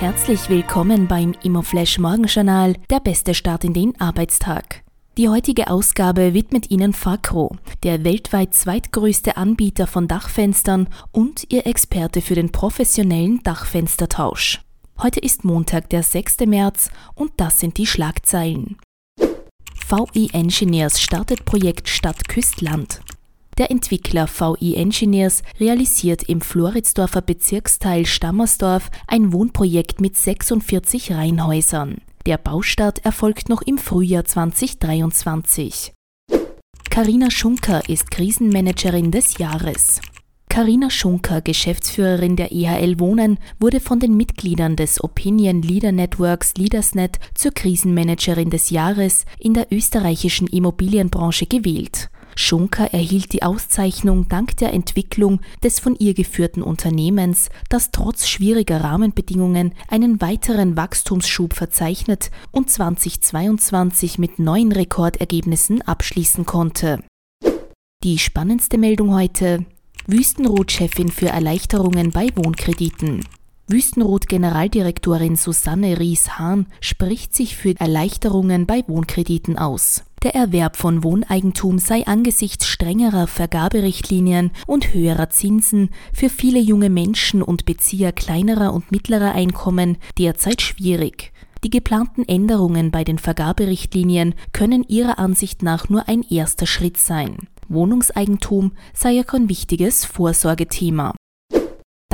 Herzlich willkommen beim Immoflash Morgenjournal, der beste Start in den Arbeitstag. Die heutige Ausgabe widmet Ihnen Facro, der weltweit zweitgrößte Anbieter von Dachfenstern und Ihr Experte für den professionellen Dachfenstertausch. Heute ist Montag, der 6. März und das sind die Schlagzeilen. VI Engineers startet Projekt Stadt Küstland. Der Entwickler VI Engineers realisiert im Floridsdorfer Bezirksteil Stammersdorf ein Wohnprojekt mit 46 Reihenhäusern. Der Baustart erfolgt noch im Frühjahr 2023. Karina Schunker ist Krisenmanagerin des Jahres. Karina Schunker, Geschäftsführerin der EHL Wohnen, wurde von den Mitgliedern des Opinion Leader Networks Leadersnet zur Krisenmanagerin des Jahres in der österreichischen Immobilienbranche gewählt. Schunker erhielt die Auszeichnung dank der Entwicklung des von ihr geführten Unternehmens, das trotz schwieriger Rahmenbedingungen einen weiteren Wachstumsschub verzeichnet und 2022 mit neuen Rekordergebnissen abschließen konnte. Die spannendste Meldung heute. Wüstenrot-Chefin für Erleichterungen bei Wohnkrediten. Wüstenrot-Generaldirektorin Susanne Ries-Hahn spricht sich für Erleichterungen bei Wohnkrediten aus. Der Erwerb von Wohneigentum sei angesichts strengerer Vergaberichtlinien und höherer Zinsen für viele junge Menschen und Bezieher kleinerer und mittlerer Einkommen derzeit schwierig. Die geplanten Änderungen bei den Vergaberichtlinien können ihrer Ansicht nach nur ein erster Schritt sein. Wohnungseigentum sei ja kein wichtiges Vorsorgethema.